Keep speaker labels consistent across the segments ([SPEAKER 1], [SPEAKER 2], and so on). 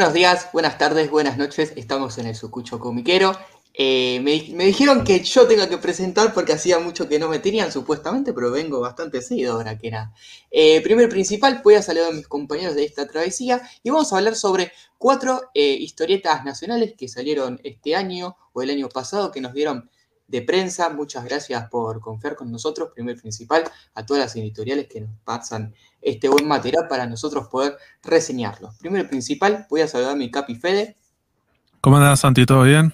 [SPEAKER 1] buenos días, buenas tardes, buenas noches. Estamos en el Sucucho Comiquero. Eh, me, dijeron que yo tenga que presentar porque hacía mucho que no me tenían, supuestamente, pero vengo bastante seguido ahora que era. Eh, primero principal, voy a saludar a mis compañeros de esta travesía y vamos a hablar sobre cuatro eh, historietas nacionales que salieron este año o el año pasado que nos dieron de prensa. Muchas gracias por confiar con nosotros. Primer principal, a todas las editoriales que nos pasan este buen material para nosotros poder reseñarlo. Primero principal, voy a saludar a mi Capi Fede.
[SPEAKER 2] ¿Cómo andas, Santi? ¿Todo bien?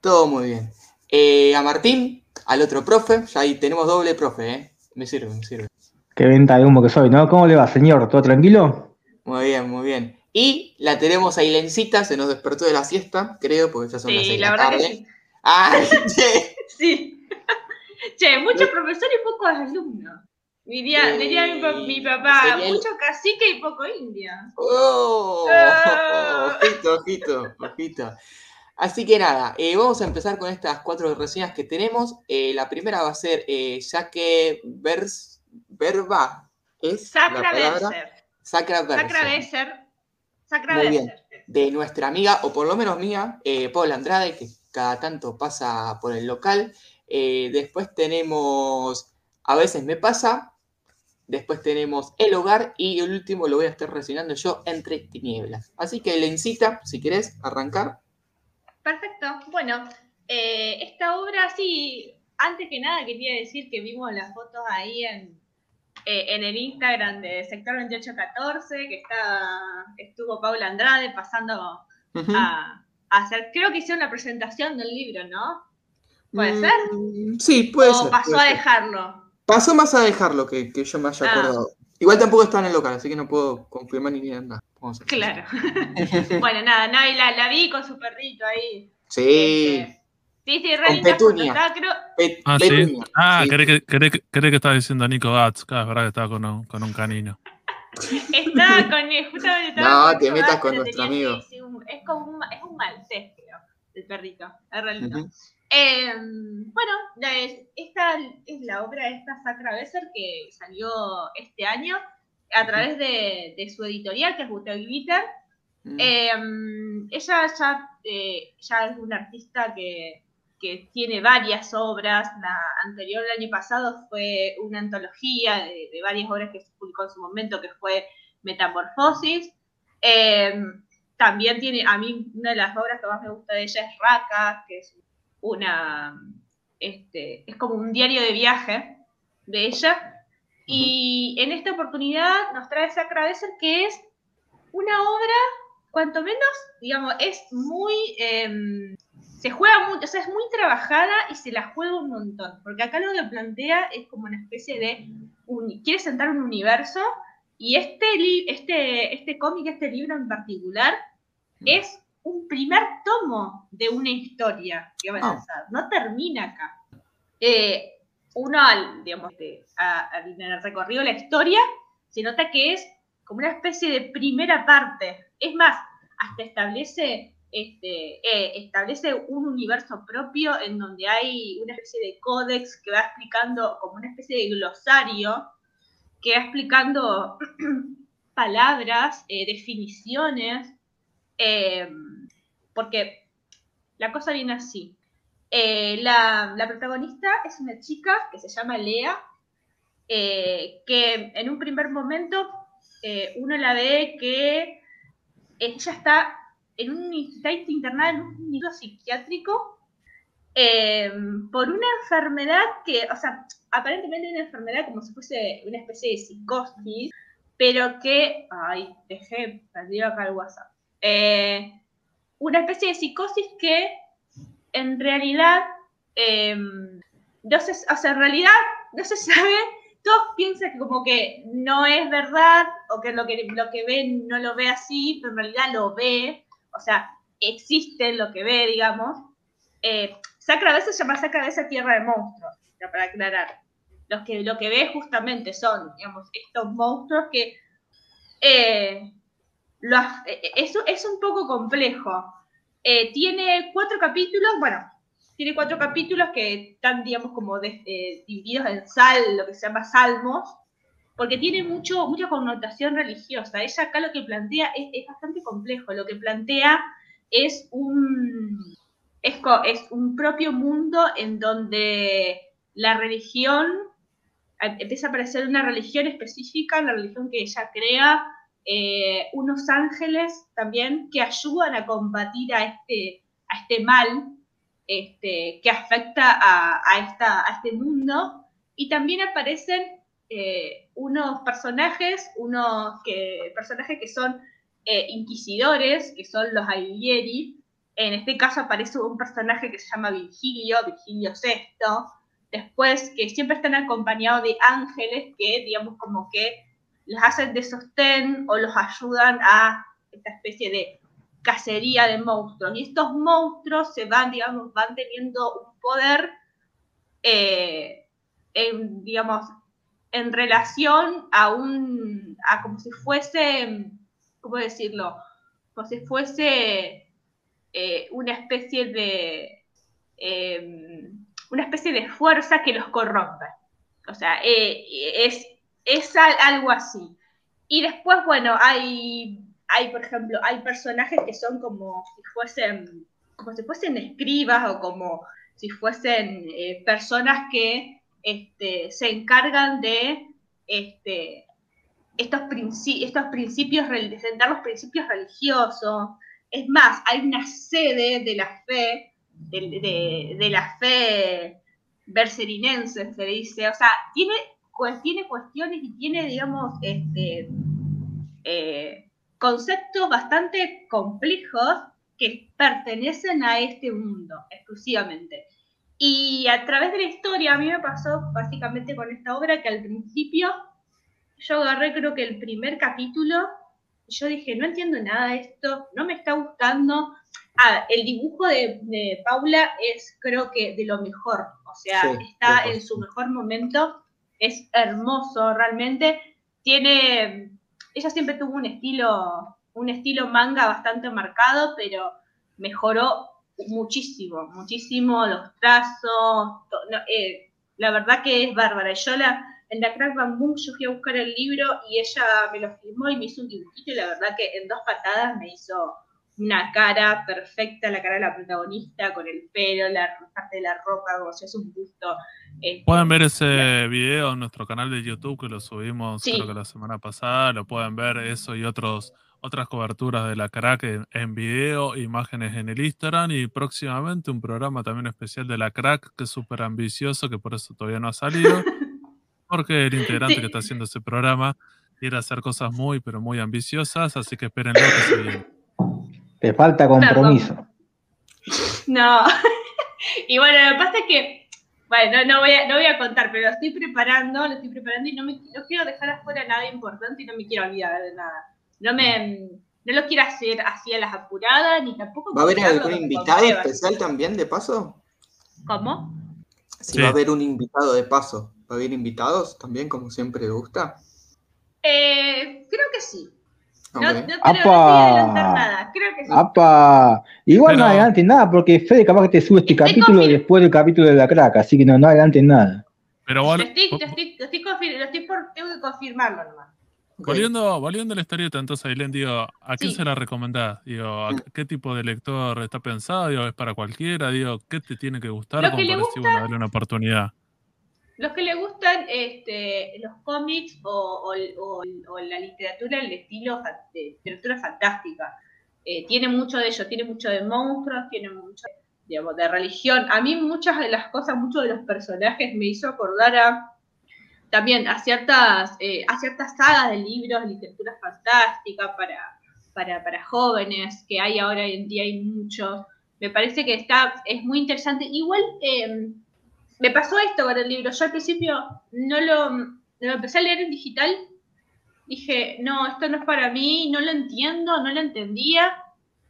[SPEAKER 1] Todo muy bien. Eh, a Martín, al otro profe, ya ahí tenemos doble profe, ¿eh? Me sirve, me sirve.
[SPEAKER 3] Qué venta de humo que soy, ¿no? ¿Cómo le va, señor? ¿Todo tranquilo?
[SPEAKER 1] Muy bien, muy bien. Y la tenemos ahí lencita, se nos despertó de la siesta, creo, porque ya son las seis de la, tarde. Que
[SPEAKER 4] Ah, che. Sí. che, muchos profesores y pocos alumnos. Diría, diría mi, papá, mucho cacique y poco india.
[SPEAKER 1] Oh, oh. Ojito, ojito, ojito. Así que nada, eh, vamos a empezar con estas cuatro reseñas que tenemos. Eh, la primera va a ser eh, Jaque Vers, Verba. ¿Es
[SPEAKER 4] Sacra Berser.
[SPEAKER 1] Sacra
[SPEAKER 4] Berser. Sacra
[SPEAKER 1] Muy bien. De nuestra amiga, o por lo menos mía, eh, Paula Andrade, que cada tanto pasa por el local. Después tenemos A veces me pasa, Después tenemos El Hogar y el último lo voy a estar reseñando yo entre tinieblas. Así que Lencita, si querés arrancar.
[SPEAKER 4] Perfecto. Bueno, eh, esta obra sí, antes que nada quería decir que vimos las fotos ahí en, eh, en el Instagram de Sector 2814, que está, estuvo Paula Andrade pasando a, hacer, creo que hicieron la presentación del libro, ¿no? ¿Puede mm, ser?
[SPEAKER 1] Sí, puede
[SPEAKER 4] o
[SPEAKER 1] ser.
[SPEAKER 4] pasó a dejarlo.
[SPEAKER 1] Pasó más a dejarlo que, que yo me haya ah. acordado. Igual tampoco está en el local, así que no puedo confirmar ni nada.
[SPEAKER 4] claro. bueno, nada, Navi la, la, vi con su perrito ahí.
[SPEAKER 1] Sí.
[SPEAKER 4] Este, sí, sí, re linda
[SPEAKER 1] Petunia.
[SPEAKER 4] creo...
[SPEAKER 2] ah, sí. Ah, cree que, cree, cree que estaba diciendo Nico Gats. Claro, es verdad que estaba con un, con un canino.
[SPEAKER 4] Estaba con justamente
[SPEAKER 1] No, te metas con nuestro amigo.
[SPEAKER 4] es como un, es un maltés, creo, el perrito. Es realito. Em, bueno, esta es la obra de esta Sacra Besser que salió este año a través de, su editorial, que es Gutel Glitter. Mm. Em, ella ya, eh, ya es una artista que, tiene varias obras. La anterior, el año pasado, fue una antología de, varias obras que se publicó en su momento, que fue Metamorfosis. Em, también tiene, a mí, una de las obras que más me gusta de ella es Raka, que es una, este, es como un diario de viaje de ella. Y en esta oportunidad nos trae Sacra Besser, que es una obra, cuanto menos, digamos, es muy, em, se juega mucho, o sea, es muy trabajada y se la juega un montón. Porque acá lo que plantea es como una especie de, quiere sentar un universo y este, este, este cómic, este libro en particular, es un primer tomo de una historia que va a ah. No termina acá. Eh, uno, al, digamos, en el recorrido de la historia, se nota que es como una especie de primera parte. Es más, hasta establece, este, eh, establece un universo propio en donde hay una especie de códex que va explicando, como una especie de glosario, que va explicando palabras, eh, definiciones, Em, porque la cosa viene así. Eh, la, protagonista es una chica que se llama Lea, eh, que en un primer momento eh, uno la ve que ella está, en un, está internada en un nido psiquiátrico por una enfermedad que, o sea, aparentemente una enfermedad como si fuese una especie de psicosis, pero que, ay, dejé perdido acá el WhatsApp. Eh, una especie de psicosis que en realidad, eh, no se, o sea, en realidad no se sabe, todos piensan que como que no es verdad o que lo que, lo que ve no lo ve así, pero en realidad lo ve, o sea, existe lo que ve, digamos. Eh, Sacra a veces se llama Sacra a veces Tierra de Monstruos, para aclarar. Los que, lo que ve justamente son, digamos, estos monstruos que eh, eh, eh, eso es un poco complejo. Eh, tiene cuatro capítulos, bueno, tiene cuatro capítulos que están, digamos, como divididos en sal, lo que se llama salmos, porque tiene mucho, mucha connotación religiosa. Ella acá lo que plantea es, bastante complejo. Lo que plantea es un, es, es un propio mundo en donde la religión empieza a aparecer una religión específica, la religión que ella crea, eh, unos ángeles también que ayudan a combatir a este, a este mal este, que afecta a, esta, a este mundo. Y también aparecen eh, unos personajes, unos que, personajes que son eh, inquisidores, que son los Alighieri. En este caso aparece un personaje que se llama Virgilio, Virgilio VI. Después, que siempre están acompañados de ángeles que, digamos, como que los hacen de sostén o los ayudan a esta especie de cacería de monstruos. Y estos monstruos se van, digamos, van teniendo un poder, eh, en, digamos, en relación a un, a como si fuese, ¿cómo decirlo? Como si fuese eh, una especie de, em, una especie de fuerza que los corrompe. O sea, eh, es, es algo así. Y después, bueno, hay hay, por ejemplo, hay personajes que son como si fuesen, como si fuesen escribas o como si fuesen eh, personas que este, se encargan de este, estos, estos principios, de los principios religiosos. Es más, hay una sede de la fe, de, la fe berserinense, se dice. O sea, tiene, tiene cuestiones y tiene, digamos, este, eh, conceptos bastante complejos que pertenecen a este mundo exclusivamente. Y a través de la historia, a mí me pasó básicamente con esta obra que al principio yo agarré creo que el primer capítulo y yo dije, no entiendo nada de esto, no me está gustando. Ah, el dibujo de, Paula es creo que de lo mejor, o sea, está en su mejor momento, es hermoso realmente, tiene ella siempre tuvo un estilo, un estilo manga bastante marcado, pero mejoró muchísimo, muchísimo los trazos. Eh, la verdad que es bárbara. Yo la, en la Crack Bamboo yo fui a buscar el libro y ella me lo firmó y me hizo un dibujito y la verdad que en dos patadas me hizo una cara perfecta, la cara de la protagonista, con el pelo, la parte de la ropa, como es un busto.
[SPEAKER 2] Este, pueden ver ese video en nuestro canal de YouTube que lo subimos creo que la semana pasada, lo pueden ver eso y otros otras coberturas de la crack en, en, video, imágenes en el Instagram y próximamente un programa también especial de la crack que es súper ambicioso, que por eso todavía no ha salido, porque el integrante que está haciendo ese programa quiere hacer cosas muy, pero muy ambiciosas, así que esperen lo que se viene.
[SPEAKER 3] Te falta compromiso.
[SPEAKER 4] No. y bueno, lo que pasa es que, bueno, no, voy a, no voy a contar, pero lo estoy preparando, lo estoy preparando y no, me, no quiero dejar afuera nada importante y no me quiero olvidar de nada. No me, no lo quiero hacer así a las apuradas, ni tampoco...
[SPEAKER 1] ¿Va a haber algún invitado especial también de paso?
[SPEAKER 4] ¿Cómo?
[SPEAKER 1] Si va a haber un invitado de paso. ¿Va a haber invitados también, como siempre gusta?
[SPEAKER 4] Eh, creo que sí. No, no, adelantar nada, creo que sí.
[SPEAKER 3] Apa. Igual no adelantes nada, porque Fede capaz que te sube este capítulo después del capítulo de la crack, así que no, no adelantes nada.
[SPEAKER 2] Pero bueno,
[SPEAKER 4] lo estoy, lo estoy, lo estoy, lo estoy por, tengo que confirmarlo nomás.
[SPEAKER 2] Volviendo, volviendo a la historieta, entonces, Ailén, digo, ¿a quién se la recomendás? Digo, ¿a qué tipo de lector está pensado? Digo, ¿es para cualquiera? Digo, ¿qué te tiene que gustar como decir, bueno, darle una oportunidad?
[SPEAKER 4] Los que le gustan este, los cómics o, la literatura, el estilo de literatura fantástica. Eh, tiene mucho de ello, tiene mucho de monstruos, tiene mucho digamos, de religión. A mí muchas de las cosas, muchos de los personajes me hizo acordar a también a ciertas, eh, a ciertas sagas de libros, literatura fantástica para, para, para jóvenes, que hay ahora en día, hay muchos. Me parece que está, es muy interesante. Igual, eh, me pasó esto con el libro. Yo al principio no lo, empecé a leer en digital. Dije, no, esto no es para mí, no lo entiendo, no lo entendía.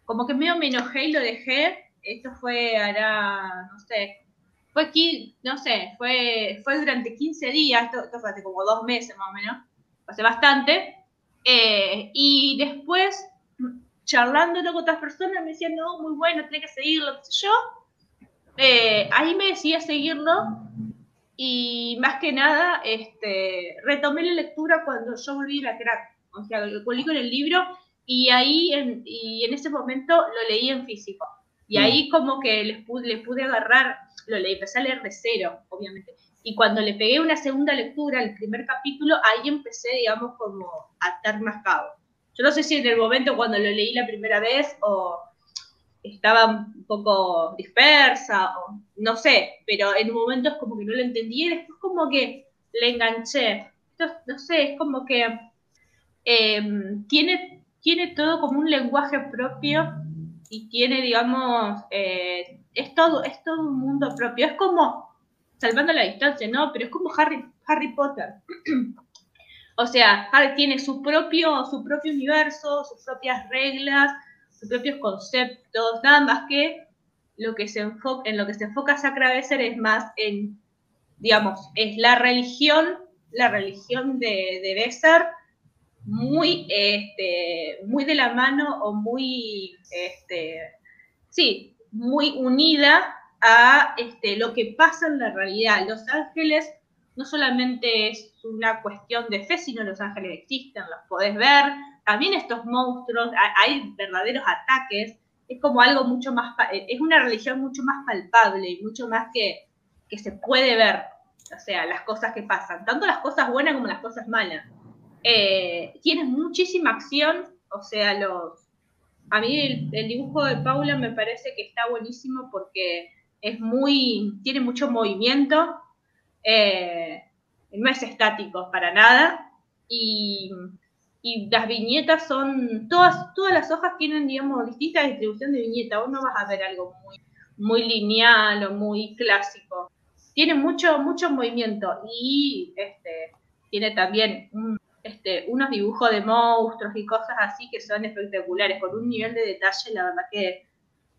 [SPEAKER 4] Como que medio me enojé y lo dejé. Esto fue, hará, no sé, fue aquí, no sé, fue, fue durante 15 días, esto, fue hace como dos meses más o menos, hace bastante. Eh, y después, charlando con otras personas, me decían, no, muy bueno, tenés que seguirlo, qué sé yo eh, ahí me decía seguirlo y más que nada, este, retomé la lectura cuando yo volví a la crack. O sea, lo volví con el libro y ahí en, y en ese momento lo leí en físico. Y mm. ahí como que les pude, le pude agarrar, lo leí, empecé a leer de cero, obviamente. Y cuando le pegué una segunda lectura, el primer capítulo, ahí empecé, digamos, como a estar más cabo. Yo no sé si en el momento cuando lo leí la primera vez o estaba un poco dispersa, o no sé, pero en un momento es como que no lo entendí y después como que le enganché. no sé, es como que em, tiene, tiene todo como un lenguaje propio y tiene, digamos, eh, es, todo, es todo un mundo propio. Es como, salvando la distancia, ¿no? Pero es como Harry, Harry Potter. o sea, Harry tiene su propio, su propio universo, sus propias reglas, sus propios conceptos, nada más que lo que se enfoca, en lo que se enfoca Sacrabeser es más en, digamos, es la religión, la religión de, de muy, este, muy de la mano o muy, este, sí, muy unida a este, lo que pasa en la realidad. Los ángeles no solamente es una cuestión de fe, sino los ángeles existen, los podés ver, también estos monstruos, hay verdaderos ataques, es como algo mucho más, es una religión mucho más palpable y mucho más que, que se puede ver, o sea, las cosas que pasan, tanto las cosas buenas como las cosas malas. Eh, tiene muchísima acción, o sea, los... A mí el, dibujo de Paula me parece que está buenísimo porque es muy, tiene mucho movimiento, eh, no es estático para nada, y y las viñetas son, todas, todas las hojas tienen, digamos, distinta distribución de viñeta. Vos no vas a ver algo muy, muy lineal o muy clásico. Tiene mucho, mucho movimiento y este, tiene también este, unos dibujos de monstruos y cosas así que son espectaculares, con un nivel de detalle, la verdad que,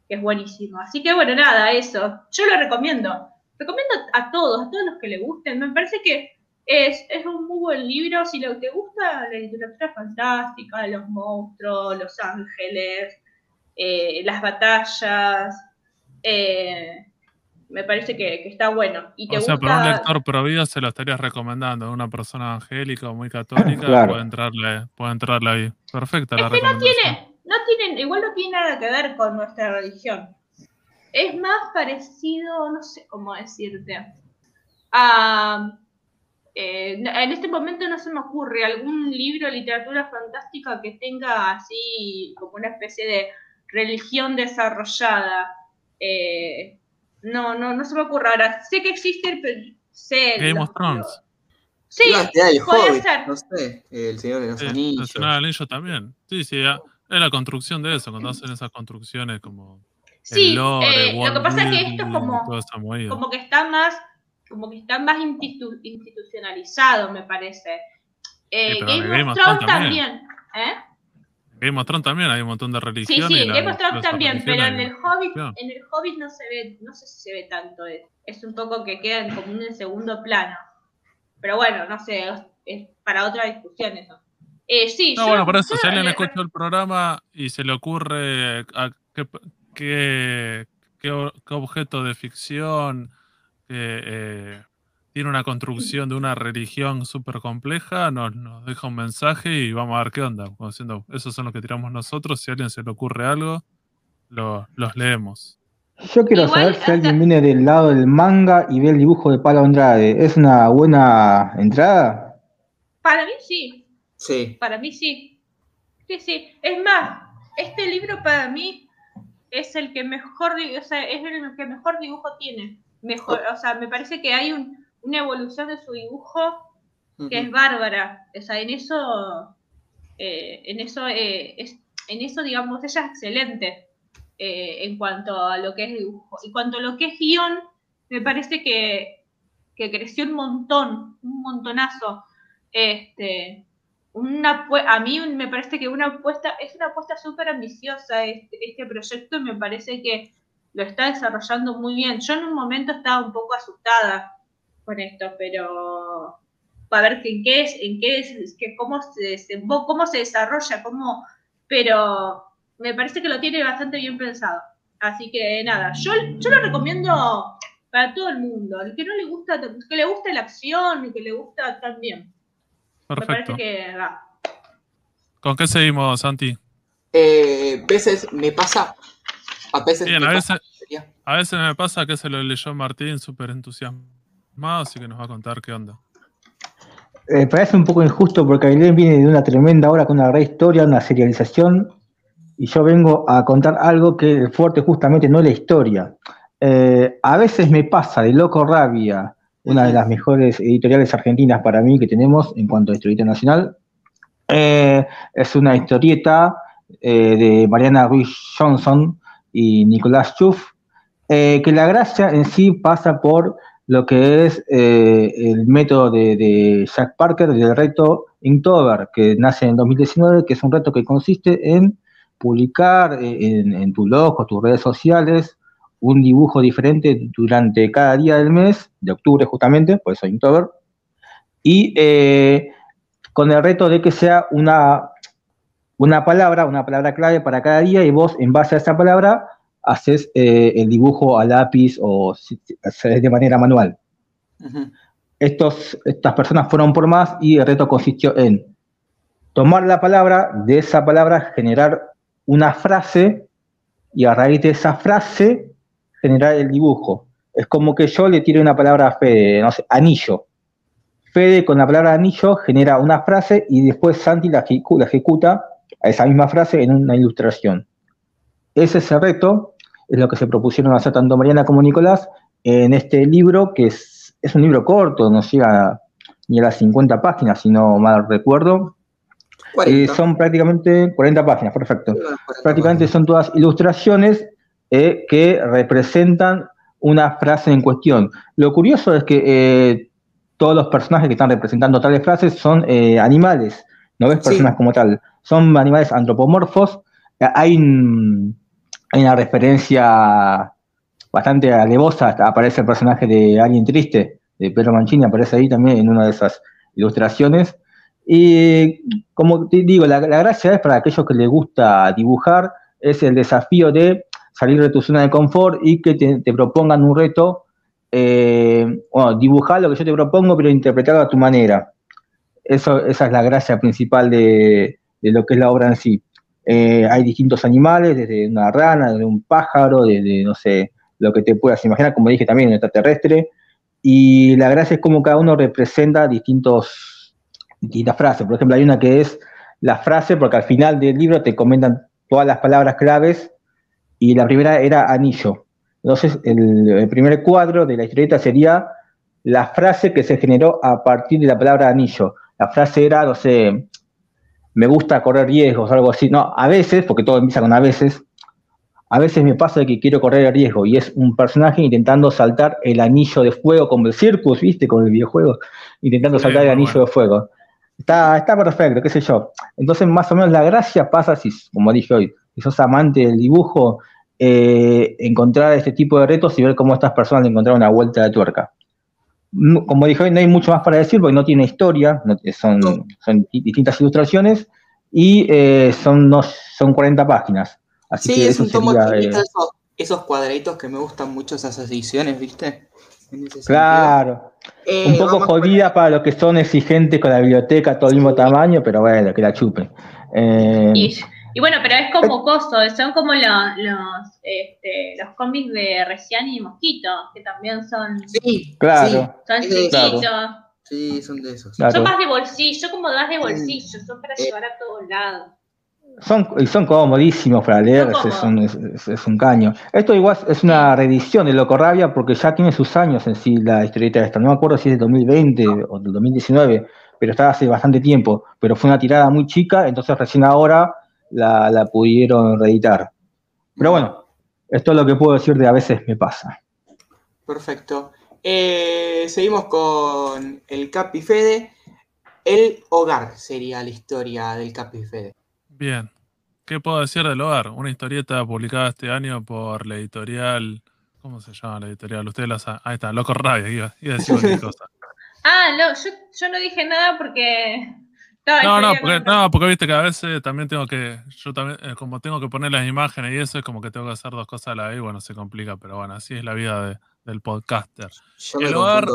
[SPEAKER 4] que es buenísimo. Así que bueno, nada, eso. Yo lo recomiendo. Recomiendo a todos, a todos los que le gusten. Me parece que es, un muy buen libro. Si lo, te gusta la literatura fantástica, los monstruos, los ángeles, eh, las batallas, eh, me parece que, está bueno. Y te
[SPEAKER 2] o sea, para un lector pro vida se lo estarías recomendando. Una persona angélica o muy católica puede, entrarle, puede entrarle ahí. Perfecta la
[SPEAKER 4] no tiene, no tiene, igual no tiene nada que ver con nuestra religión. Es más parecido, no sé cómo decirte, a eh, en este momento no se me ocurre algún libro de literatura fantástica que tenga así como una especie de religión desarrollada. Eh, no, no, no se me ocurre ahora. Sé que existen, pero sé.
[SPEAKER 2] Game of Thrones.
[SPEAKER 4] Sí,
[SPEAKER 1] puede ser. No sé, El Señor de los Anillos. El
[SPEAKER 2] Señor de los Anillos también. Sí, sí, es la construcción de eso, cuando hacen esas construcciones como.
[SPEAKER 4] Sí, eh, lo que pasa es que esto es como, como que está más como que está más institucionalizado, me parece. Eh, Game, of Thrones también. ¿eh?
[SPEAKER 2] Game of Thrones también hay un montón de religiones.
[SPEAKER 4] Sí, sí, Game of Thrones también, pero en el Hobbit, en el Hobbit no se ve, no sé si se ve tanto, es, un poco que queda como en segundo plano. Pero bueno, no sé, es para otra discusión eso. Eh, sí,
[SPEAKER 2] no, bueno, por eso, si alguien escucha el programa y se le ocurre a qué, qué, qué objeto de ficción eh, tiene una construcción de una religión súper compleja, nos, nos, deja un mensaje y vamos a ver qué onda. Como diciendo, esos son los que tiramos nosotros. Si a alguien se le ocurre algo, lo, los leemos.
[SPEAKER 3] Yo quiero saber si alguien viene del lado del manga y ve el dibujo de Palo Andrade. ¿Es una buena entrada?
[SPEAKER 4] Para mí sí.
[SPEAKER 1] Sí.
[SPEAKER 4] Para mí sí. Sí, sí. Es más, este libro para mí es el que mejor, o sea, es el que mejor dibujo tiene mejor, o sea, me parece que hay una evolución de su dibujo que es bárbara. O sea, en eso, eh, en eso, eh, es, en eso, digamos, ella es excelente eh, en cuanto a lo que es dibujo. Y cuanto a lo que es guion, me parece que, creció un montón, un montonazo. Este, una, a mí me parece que una apuesta, es una apuesta súper ambiciosa este, este proyecto y me parece que lo está desarrollando muy bien. Yo en un momento estaba un poco asustada con esto, pero para ver en qué es, en qué es, que cómo se cómo se desarrolla, cómo, pero me parece que lo tiene bastante bien pensado. Así que nada, yo, yo lo recomiendo para todo el mundo. El que no le gusta, que le gusta la acción y que le gusta también.
[SPEAKER 2] Perfecto. Me parece que ¿Con qué seguimos, Santi?
[SPEAKER 1] Eh, veces me pasa. A veces
[SPEAKER 2] me pasa, a veces me pasa que se lo leyó Martín súper entusiasmado, así que nos va a contar qué onda.
[SPEAKER 3] Eh, parece un poco injusto porque Ailén viene de una tremenda obra con una gran historia, una serialización, y yo vengo a contar algo que el fuerte justamente no es la historia. Eh, a veces me pasa de Loco Rabia, una de las mejores editoriales argentinas para mí que tenemos en cuanto a historieta nacional. Eh, es una historieta de Mariana Ruiz Johnson y Nicolás Schuff, que la gracia en sí pasa por lo que es eh, el método de, Jack Parker del reto Inktober, que nace en 2019, que es un reto que consiste en publicar eh, en, tu blog o tus redes sociales un dibujo diferente durante cada día del mes, de octubre justamente, por eso Inktober, y eh, con el reto de que sea una, una palabra, una palabra clave para cada día, y vos en base a esa palabra haces eh, el dibujo a lápiz o de manera manual. Estos, estas personas fueron por más y el reto consistió en tomar la palabra, de esa palabra generar una frase y a raíz de esa frase generar el dibujo. Es como que yo le tire una palabra a Fede, no sé, anillo. Fede con la palabra anillo genera una frase y después Santi la ejecuta a esa misma frase en una ilustración. Ese es el reto es lo que se propusieron hacer tanto Mariana como Nicolás en este libro, que es, un libro corto, no llega ni a las 50 páginas, si no mal recuerdo. Eh, son prácticamente 40 páginas, perfecto. prácticamente son todas ilustraciones eh, que representan una frase en cuestión. Lo curioso es que eh, todos los personajes que están representando tales frases son animales, no ves personas como tal, son animales antropomorfos. Hay un, hay una referencia bastante alevosa, aparece el personaje de Alguien Triste, de Pedro Mancini, aparece ahí también en una de esas ilustraciones. Y como te digo, la, gracia es para aquellos que les gusta dibujar, es el desafío de salir de tu zona de confort y que te, propongan un reto, eh, bueno, dibujar lo que yo te propongo, pero interpretarlo a tu manera. Esa es la gracia principal de lo que es la obra en sí. Eh, hay distintos animales, desde una rana, desde un pájaro, desde, no sé, lo que te puedas imaginar, como dije también, un extraterrestre. Y la gracia es como cada uno representa distintos, distintas frases. Por ejemplo, hay una que es la frase, porque al final del libro te comentan todas las palabras claves, y la primera era anillo. Entonces, el, el primer cuadro de la historieta sería la frase que se generó a partir de la palabra anillo. La frase era, no sé, me gusta correr riesgos, algo así. No, a veces, porque todo empieza con a veces, a veces me pasa que quiero correr el riesgo y es un personaje intentando saltar el anillo de fuego, como el Circus, ¿viste? Con el videojuego, intentando saltar el anillo de fuego. Está, está perfecto, qué sé yo. Entonces, más o menos la gracia pasa, si, como dije hoy, si sos amante del dibujo, eh, encontrar este tipo de retos y ver cómo estas personas le encontraron una vuelta de tuerca como dije, no hay mucho más para decir porque no tiene historia, son, distintas ilustraciones y eh, son, son 40 páginas. Así sí, es un tomo
[SPEAKER 1] eh, esos, cuadraditos que me gustan mucho, esas ediciones, ¿viste?
[SPEAKER 3] claro. Eh, un poco jodida para los que son exigentes con la biblioteca, todo el mismo tamaño, pero bueno, que la chupen.
[SPEAKER 4] Y bueno, pero es como coso, son como los, los, este, los cómics de Recián y Mosquito, que también son.
[SPEAKER 1] Sí,
[SPEAKER 3] claro.
[SPEAKER 4] Son chiquitos.
[SPEAKER 1] Sí, son de esos.
[SPEAKER 4] Son más de bolsillo, como más de bolsillo, son para eh. llevar a todos lados.
[SPEAKER 3] Son, y son comodísimos para leer, es, es, un caño. Esto igual es una reedición de Loco Rabia porque ya tiene sus años en sí la historieta esta. No me acuerdo si es de 2020 o del 2019, pero está hace bastante tiempo. Pero fue una tirada muy chica, entonces recién ahora la, pudieron reeditar. Pero bueno, esto es lo que puedo decir de a veces me pasa.
[SPEAKER 1] Perfecto. Eh, seguimos con el Capi Fede. El hogar sería la historia del Capi Fede.
[SPEAKER 2] Bien. ¿Qué puedo decir del hogar? Una historieta publicada este año por la editorial. ¿Cómo se llama la editorial? Ustedes la saben. Ahí está, Loco Radio, iba, a decir cualquier cosa.
[SPEAKER 4] Ah, no, yo, yo no dije nada porque
[SPEAKER 2] No, no, porque, no, porque viste que a veces también tengo que, yo también, eh, como tengo que poner las imágenes y eso, es como que tengo que hacer dos cosas a la vez y bueno, se complica, pero bueno, así es la vida del podcaster.
[SPEAKER 4] el hogar,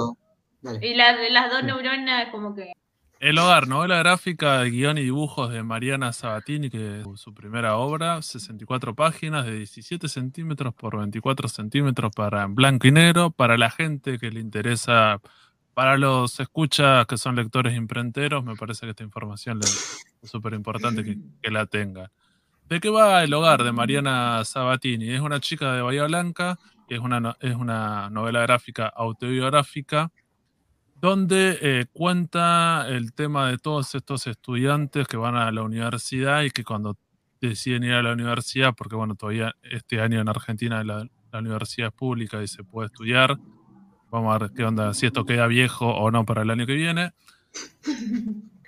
[SPEAKER 4] y las dos neuronas como que...
[SPEAKER 2] El hogar, novela gráfica de guion y dibujos de Mariana Sabatini, que es su primera obra, 64 páginas de 17 centímetros por 24 centímetros para blanco y negro, para la gente que le interesa para los escuchas que son lectores imprenteros, me parece que esta información es súper importante que, la tengan. ¿De qué va El hogar de Mariana Sabatini? Es una chica de Bahía Blanca, es una, es una novela gráfica autobiográfica, donde eh, cuenta el tema de todos estos estudiantes que van a la universidad y que cuando deciden ir a la universidad, porque bueno, todavía este año en Argentina la, la universidad es pública y se puede estudiar, Vamos a ver qué onda, si esto queda viejo o no para el año que viene.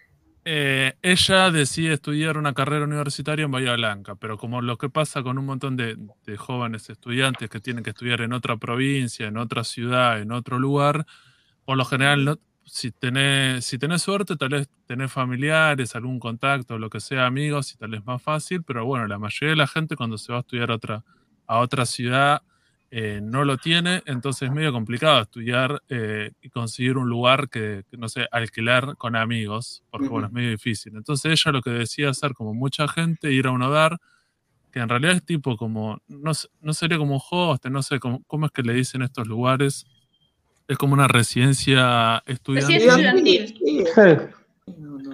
[SPEAKER 2] Eh, ella decide estudiar una carrera universitaria en Bahía Blanca, pero como lo que pasa con un montón de, jóvenes estudiantes que tienen que estudiar en otra provincia, en otra ciudad, en otro lugar, por lo general, si, tenés, si tenés suerte, tal vez tenés familiares, algún contacto, lo que sea, amigos, y tal vez más fácil, pero bueno, la mayoría de la gente cuando se va a estudiar otra, a otra ciudad eh, no lo tiene, entonces es medio complicado estudiar eh, y conseguir un lugar que, no sé, alquilar con amigos, porque bueno, es medio difícil. Entonces ella lo que decía hacer, como mucha gente, ir a un hogar, que en realidad es tipo como, no, no sería como un host, no sé cómo, cómo es que le dicen estos lugares, es como una residencia estudiantil.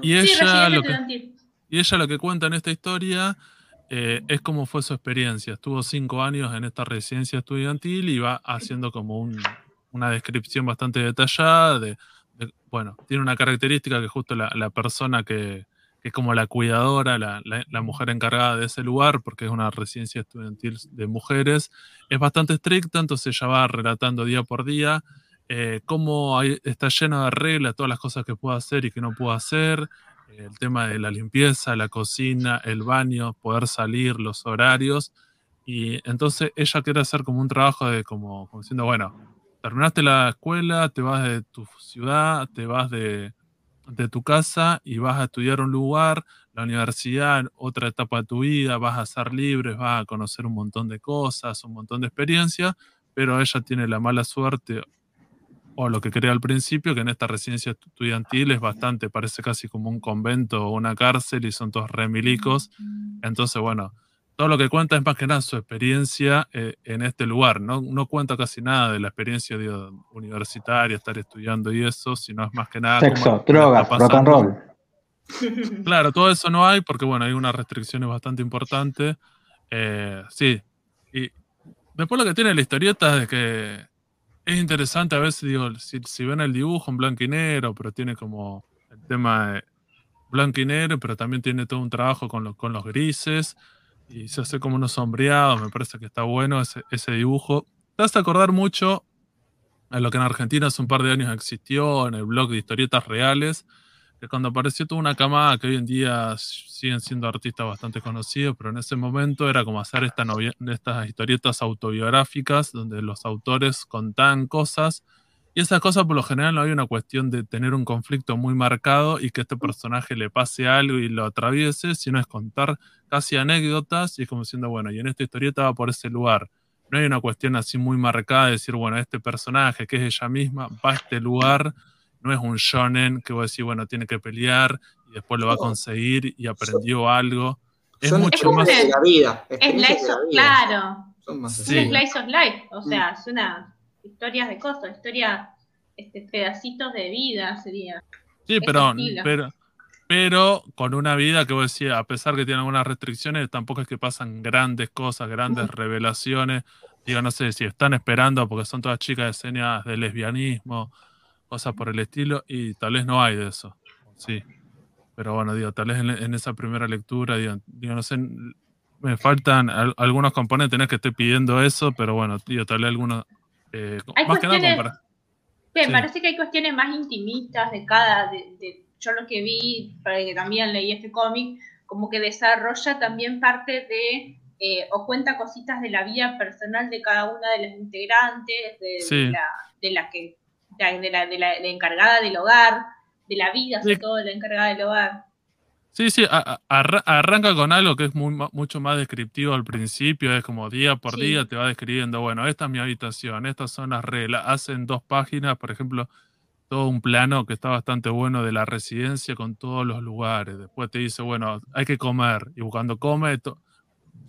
[SPEAKER 2] Y ella, lo que, y ella lo que cuenta en esta historia eh, es como fue su experiencia. Estuvo cinco años en esta residencia estudiantil y va haciendo como una descripción bastante detallada de, bueno, tiene una característica que justo la, persona que, es como la cuidadora, la, mujer encargada de ese lugar, porque es una residencia estudiantil de mujeres, es bastante estricta, entonces ella va relatando día por día eh, cómo está lleno de reglas, todas las cosas que puede hacer y que no puede hacer, el tema de la limpieza, la cocina, el baño, poder salir, los horarios. Y entonces ella quiere hacer como un trabajo de como, diciendo, bueno, terminaste la escuela, te vas de tu ciudad, te vas de, de tu casa y vas a estudiar un lugar, la universidad, otra etapa de tu vida, vas a ser libre, vas a conocer un montón de cosas, un montón de experiencias, pero ella tiene la mala suerte o lo que quería al principio, que en esta residencia estudiantil es bastante, parece casi como un convento o una cárcel y son todos remilicos. Entonces, bueno, todo lo que cuenta es más que nada su experiencia eh, en este lugar. No, no cuenta casi nada de la experiencia universitaria, estar estudiando y eso, sino es más que nada.
[SPEAKER 3] Sexo, drogas, rock and roll.
[SPEAKER 2] Claro, todo eso no hay porque, bueno, hay unas restricciones bastante importantes. Eh, sí. Y después lo que tiene la historieta es que es interesante a veces, digo, si, ven el dibujo en blanco y negro, pero tiene como el tema de blanco y negro, pero también tiene todo un trabajo con, con los grises y se hace como unos sombreados, me parece que está bueno ese, ese dibujo. Te hace acordar mucho a lo que en Argentina hace un par de años existió en el blog de historietas reales, que cuando apareció toda una camada que hoy en día siguen siendo artistas bastante conocidos, pero en ese momento era como hacer esta estas historietas autobiográficas donde los autores contaban cosas y esas cosas por lo general no hay una cuestión de tener un conflicto muy marcado y que este personaje le pase algo y lo atraviese, sino es contar casi anécdotas y es como diciendo, bueno, y en esta historieta va por ese lugar. No hay una cuestión así muy marcada de decir, bueno, este personaje que es ella misma va a este lugar no es un shonen que voy a decir, bueno, tiene que pelear y después lo va a conseguir y aprendió algo. Es mucho más.
[SPEAKER 4] De la vida. Es slice of, claro. Es slice of life. O sea, mm. es una historias de cosas, historias, este, pedacitos de vida sería.
[SPEAKER 2] Sí, pero, pero, pero con una vida que vos decís, a pesar que tiene algunas restricciones, tampoco es que pasan grandes cosas, grandes revelaciones. Digo, no sé si están esperando porque son todas chicas de escenas de lesbianismo cosas por el estilo, y tal vez no hay de eso. Sí. Pero bueno, digo, tal vez en, esa primera lectura, digo, no sé, me faltan algunos componentes, tenés que estoy pidiendo eso, pero bueno, digo, tal vez algunos. Eh, más que nada para.
[SPEAKER 4] Me parece que hay cuestiones más intimistas de cada. De, yo lo que vi, que también leí este cómic, como que desarrolla también parte de. Eh, o cuenta cositas de la vida personal de cada una de las integrantes, de, la, de la que de la, de la, encargada del hogar, de la vida, sobre todo de la encargada del hogar.
[SPEAKER 2] Sí, sí, arranca con algo que es mucho más descriptivo al principio, es como día por día te va describiendo, bueno, esta es mi habitación, estas son las reglas, hacen dos páginas, por ejemplo, todo un plano que está bastante bueno de la residencia con todos los lugares, después te dice, bueno, hay que comer, y cuando come,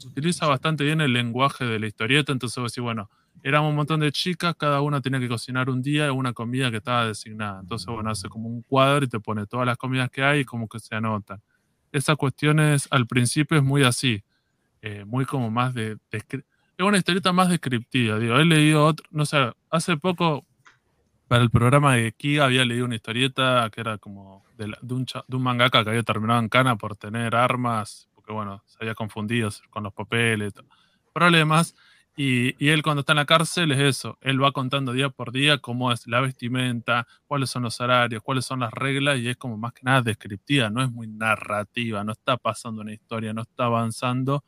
[SPEAKER 2] utiliza bastante bien el lenguaje de la historieta, entonces vos decís, bueno, éramos un montón de chicas, cada una tenía que cocinar un día una comida que estaba designada, entonces, bueno, hace como un cuadro y te pone todas las comidas que hay y como que se anotan. Esa cuestión es, al principio es muy así, eh, muy como más de, Es una historieta más descriptiva, digo, he leído otro, no sé, hace poco para el programa de Kiga había leído una historieta que era como de, un, de, un, mangaka que había terminado en cana por tener armas, porque bueno, se había confundido con los papeles, problemas, y, él cuando está en la cárcel es eso, él va contando día por día cómo es la vestimenta, cuáles son los horarios, cuáles son las reglas y es como más que nada descriptiva, no es muy narrativa, no está pasando una historia, no está avanzando.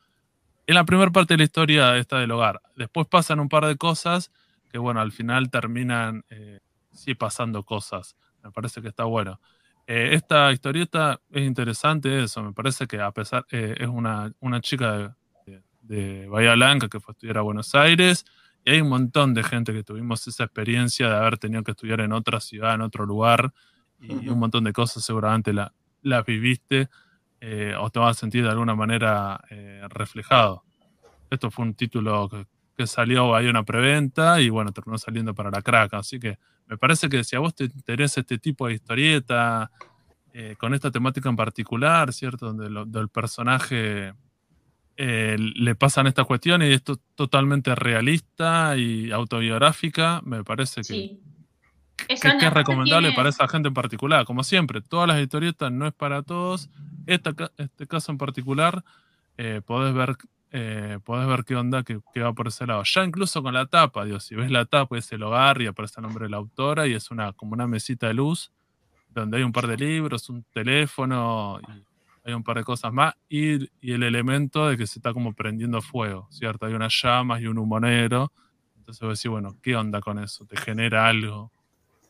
[SPEAKER 2] En la primera parte de la historia está del hogar, después pasan un par de cosas que bueno, al final terminan eh, sí pasando cosas, me parece que está bueno. Eh, esta historieta es interesante eso, me parece que a pesar, eh, es una, una chica de de Bahía Blanca que fue a estudiar a Buenos Aires. Y hay un montón de gente que tuvimos esa experiencia de haber tenido que estudiar en otra ciudad, en otro lugar, y un montón de cosas seguramente las la viviste eh, o te vas a sentir de alguna manera eh, reflejado. Esto fue un título que, salió, hay una preventa y bueno, terminó saliendo para la crack. Así que me parece que si a vos te interesa este tipo de historieta, eh, con esta temática en particular, ¿cierto? Donde el del personaje eh, le pasan estas cuestiones y esto es totalmente realista y autobiográfica, me parece que, es recomendable para esa gente en particular. Como siempre, todas las historietas no es para todos. este caso en particular, eh, podés, ver, eh, ver qué onda que, va por ese lado. Ya incluso con la tapa, Dios, si ves la tapa es el hogar y aparece el nombre de la autora y es una como una mesita de luz donde hay un par de libros, un teléfono y hay un par de cosas más, y, el elemento de que se está como prendiendo fuego, ¿cierto? Hay unas llamas y un humo negro, entonces vos decís, bueno, ¿qué onda con eso? ¿Te genera algo?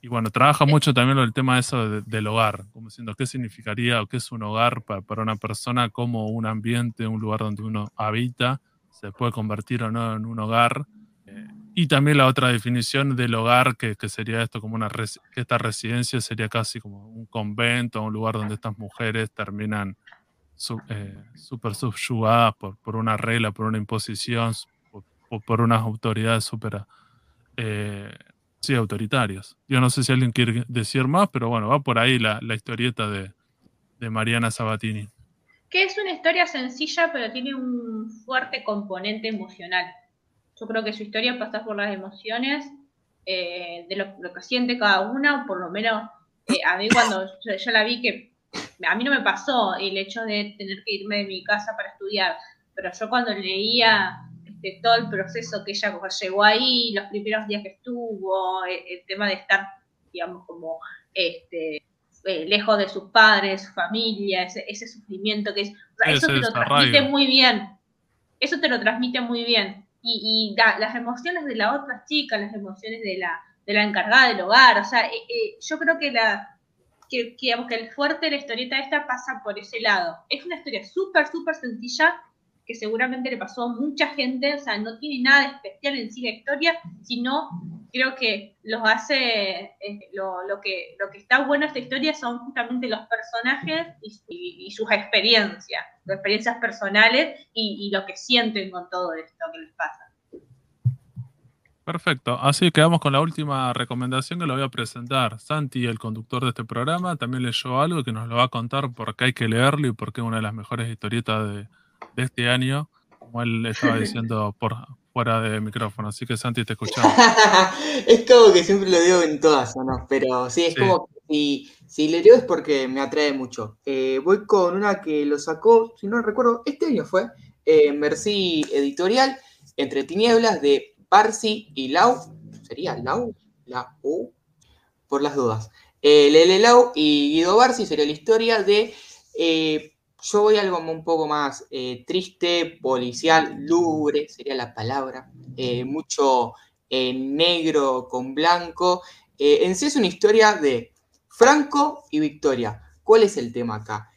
[SPEAKER 2] Y bueno, trabaja mucho también el tema de eso del hogar, como diciendo qué significaría o qué es un hogar para, una persona, como un ambiente, un lugar donde uno habita, se puede convertir o no en un hogar. Eh, y también la otra definición del hogar, que, sería esto como una, que esta residencia sería casi como un convento, un lugar donde estas mujeres terminan eh, súper subyugadas por, por, una regla, por una imposición, por, por unas autoridades súper, eh, sí, autoritarias. Yo no sé si alguien quiere decir más, pero bueno, va por ahí la, la historieta de, de Mariana Sabatini.
[SPEAKER 4] Que es una historia sencilla, pero tiene un fuerte componente emocional yo creo que su historia pasa por las emociones eh, de lo, que siente cada una, por lo menos eh, a mí cuando yo, la vi que a mí no me pasó el hecho de tener que irme de mi casa para estudiar, pero yo cuando leía este, todo el proceso que ella llegó ahí, los primeros días que estuvo, el, tema de estar, digamos, como este, eh, lejos de sus padres, su familia, ese, sufrimiento que es, eso te lo transmite muy bien, eso te lo transmite muy bien. Y, las emociones de la otra chica, las emociones de la, de la encargada del hogar, o sea, eh, eh, yo creo que la que, que, que el fuerte de la historieta esta pasa por ese lado. Es una historia súper, súper sencilla que seguramente le pasó a mucha gente, o sea, no tiene nada especial en sí la historia, sino creo que los hace, eh, lo, lo, que, lo que está bueno esta historia son justamente los personajes y, sus experiencias, sus experiencias personales y, lo que sienten con todo esto que les pasa.
[SPEAKER 2] Perfecto, así quedamos con la última recomendación que lo voy a presentar. Santi, el conductor de este programa, también leyó algo que nos lo va a contar porque hay que leerlo y porque es una de las mejores historietas de, de este año, como él estaba diciendo por fuera de micrófono. Así que Santi, te escuchamos.
[SPEAKER 1] es como que siempre lo digo en todas, ¿no? Pero sí, es como que si, si le digo es porque me atrae mucho. Eh, voy con una que lo sacó, si no recuerdo, este año fue, eh, Merci Editorial, Entre Tinieblas, de Parsi y Lau. ¿Sería Lau? La U, por las dudas. Eh, Lele Lau y Guido Barsi sería la historia de eh, yo voy a algo un poco más eh, triste, policial, lúgubre, sería la palabra. Eh, mucho negro con blanco. en sí es una historia de Franco y Victoria. ¿Cuál es el tema acá?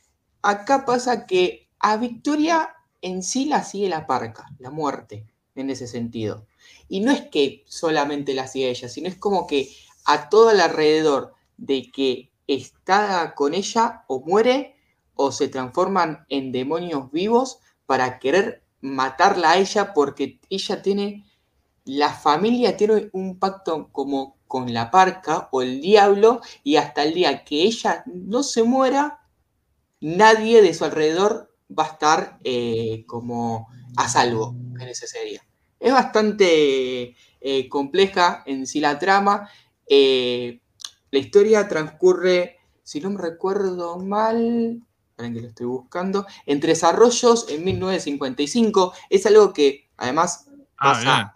[SPEAKER 1] acá pasa que a Victoria en sí la sigue la parca, la muerte, en ese sentido. Y no es que solamente la sigue ella, sino es como que a todo el alrededor de que está con ella o muere o se transforman en demonios vivos para querer matarla a ella porque ella tiene, la familia tiene un pacto como con la parca o el diablo y hasta el día que ella no se muera, nadie de su alrededor va a estar eh, como a salvo en ese serie. Es bastante eh, compleja en sí la trama. Eh, la historia transcurre, si no me recuerdo mal, que lo estoy buscando, en Tres Arroyos en 1955. Es algo que además ah, pasa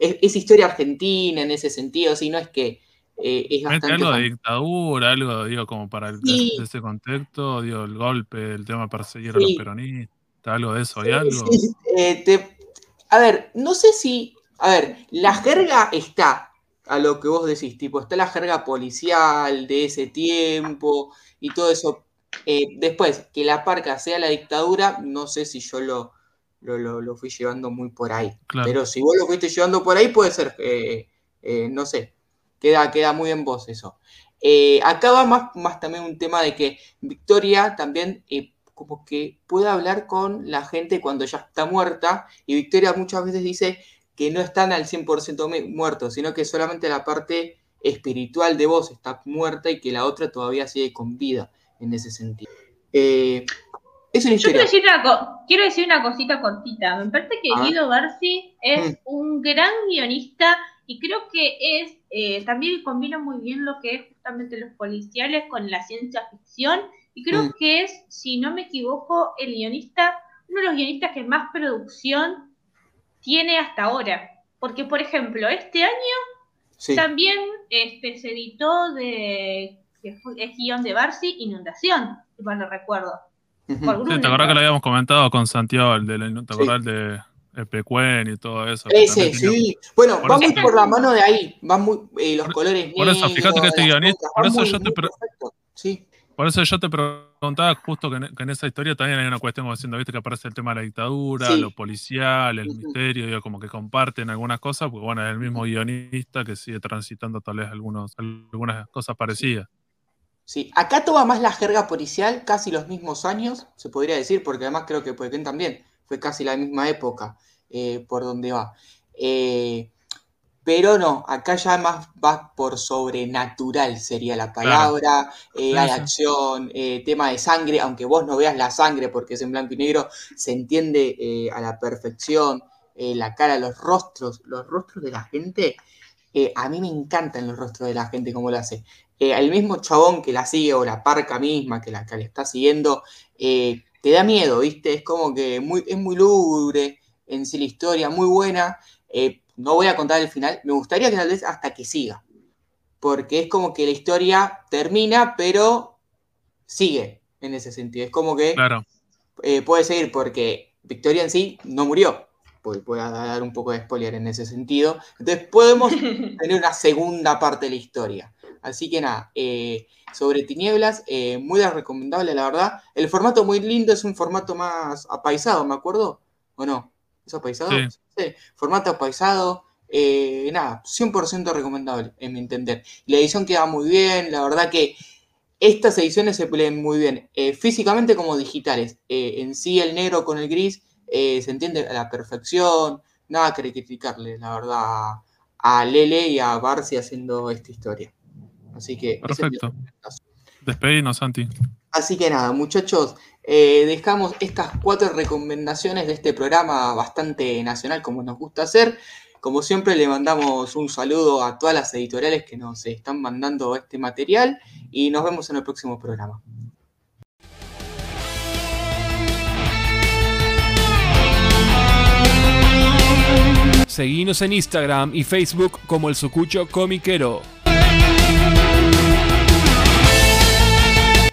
[SPEAKER 1] es, historia argentina en ese sentido, si no es que eh, es bastante...
[SPEAKER 2] Algo de dictadura, algo, digo, como para el, ese contexto, digo, el golpe, el tema de perseguir a los peronistas, algo de eso, ¿hay algo?
[SPEAKER 1] Eh, a ver, no sé si... A ver, la jerga está a lo que vos decís, tipo, está la jerga policial de ese tiempo y todo eso. Eh, después, que la parca sea la dictadura, no sé si yo lo, lo, fui llevando muy por ahí. Pero si vos lo fuiste llevando por ahí, puede ser, eh, eh, no sé, queda, queda muy en vos eso. acá va más, más también un tema de que Victoria también como que puede hablar con la gente cuando ya está muerta y Victoria muchas veces dice que no están al 100% muertos, sino que solamente la parte espiritual de vos está muerta y que la otra todavía sigue con vida en ese sentido.
[SPEAKER 4] Eh, es Yo quiero decir, una quiero decir una cosita cortita. Me parece que ah. Guido Barsi es mm. un gran guionista y creo que es eh, también combina muy bien lo que es justamente los policiales con la ciencia ficción y creo mm. que es, si no me equivoco, el guionista, uno de los guionistas que más producción tiene hasta ahora. Porque, por ejemplo, este año también este, se editó de que es guion de Barsi, Inundación, si mal no recuerdo.
[SPEAKER 2] Sí, te acordás que lo habíamos comentado con Santiago, el de la, ¿te acordás de Epecuen y todo eso?
[SPEAKER 1] Ese, sí. Bueno, va muy por la mano de ahí, van muy eh, los colores
[SPEAKER 2] Por eso, fíjate que este guionista, por eso yo te... Sí. Por eso yo te preguntaba justo que en, esa historia también hay una cuestión como diciendo, viste, que aparece el tema de la dictadura, lo policial, el misterio, digo, como que comparten algunas cosas, porque bueno, es el mismo guionista que sigue transitando tal vez algunos, algunas cosas parecidas.
[SPEAKER 1] Sí, acá toma más la jerga policial, casi los mismos años, se podría decir, porque además creo que Poequén también fue casi la misma época eh, por donde va. Eh, pero no, acá ya más va por sobrenatural sería la palabra, eh, hay acción, tema de sangre, aunque vos no veas la sangre porque es en blanco y negro, se entiende a la perfección, la cara, los rostros, los rostros de la gente, a mí me encantan los rostros de la gente como lo hace eh, el mismo chabón que la sigue o la parca misma que la que le está siguiendo, eh, te da miedo, ¿viste? Es como que muy, es muy lúgubre en sí la historia, muy buena. Eh, no voy a contar el final, me gustaría que tal vez hasta que siga, porque es como que la historia termina, pero sigue en ese sentido. Es como que puede seguir, porque Victoria en sí no murió. Voy a dar un poco de spoiler en ese sentido. Entonces podemos tener una segunda parte de la historia. Así que nada, eh, sobre Tinieblas, eh, muy recomendable, la verdad. El formato muy lindo, es un formato más apaisado, ¿me acuerdo? ¿O no? ¿Es apaisado? Sí. Formato apaisado. Eh, nada, 100% recomendable, en mi entender. La edición queda muy bien, la verdad que estas ediciones se leen muy bien, físicamente como digitales. en sí, el negro con el gris se entiende a la perfección, nada que criticarle, la verdad, a Lele y a Barcy haciendo esta historia. Así que.
[SPEAKER 2] Perfecto. Despedimos, Santi.
[SPEAKER 1] Así que nada, muchachos, eh, dejamos estas cuatro recomendaciones de este programa bastante nacional, como nos gusta hacer. Como siempre, le mandamos un saludo a todas las editoriales que nos están mandando este material y nos vemos en el próximo programa.
[SPEAKER 5] Seguimos en Instagram y Facebook como el Sucucho Comiquero.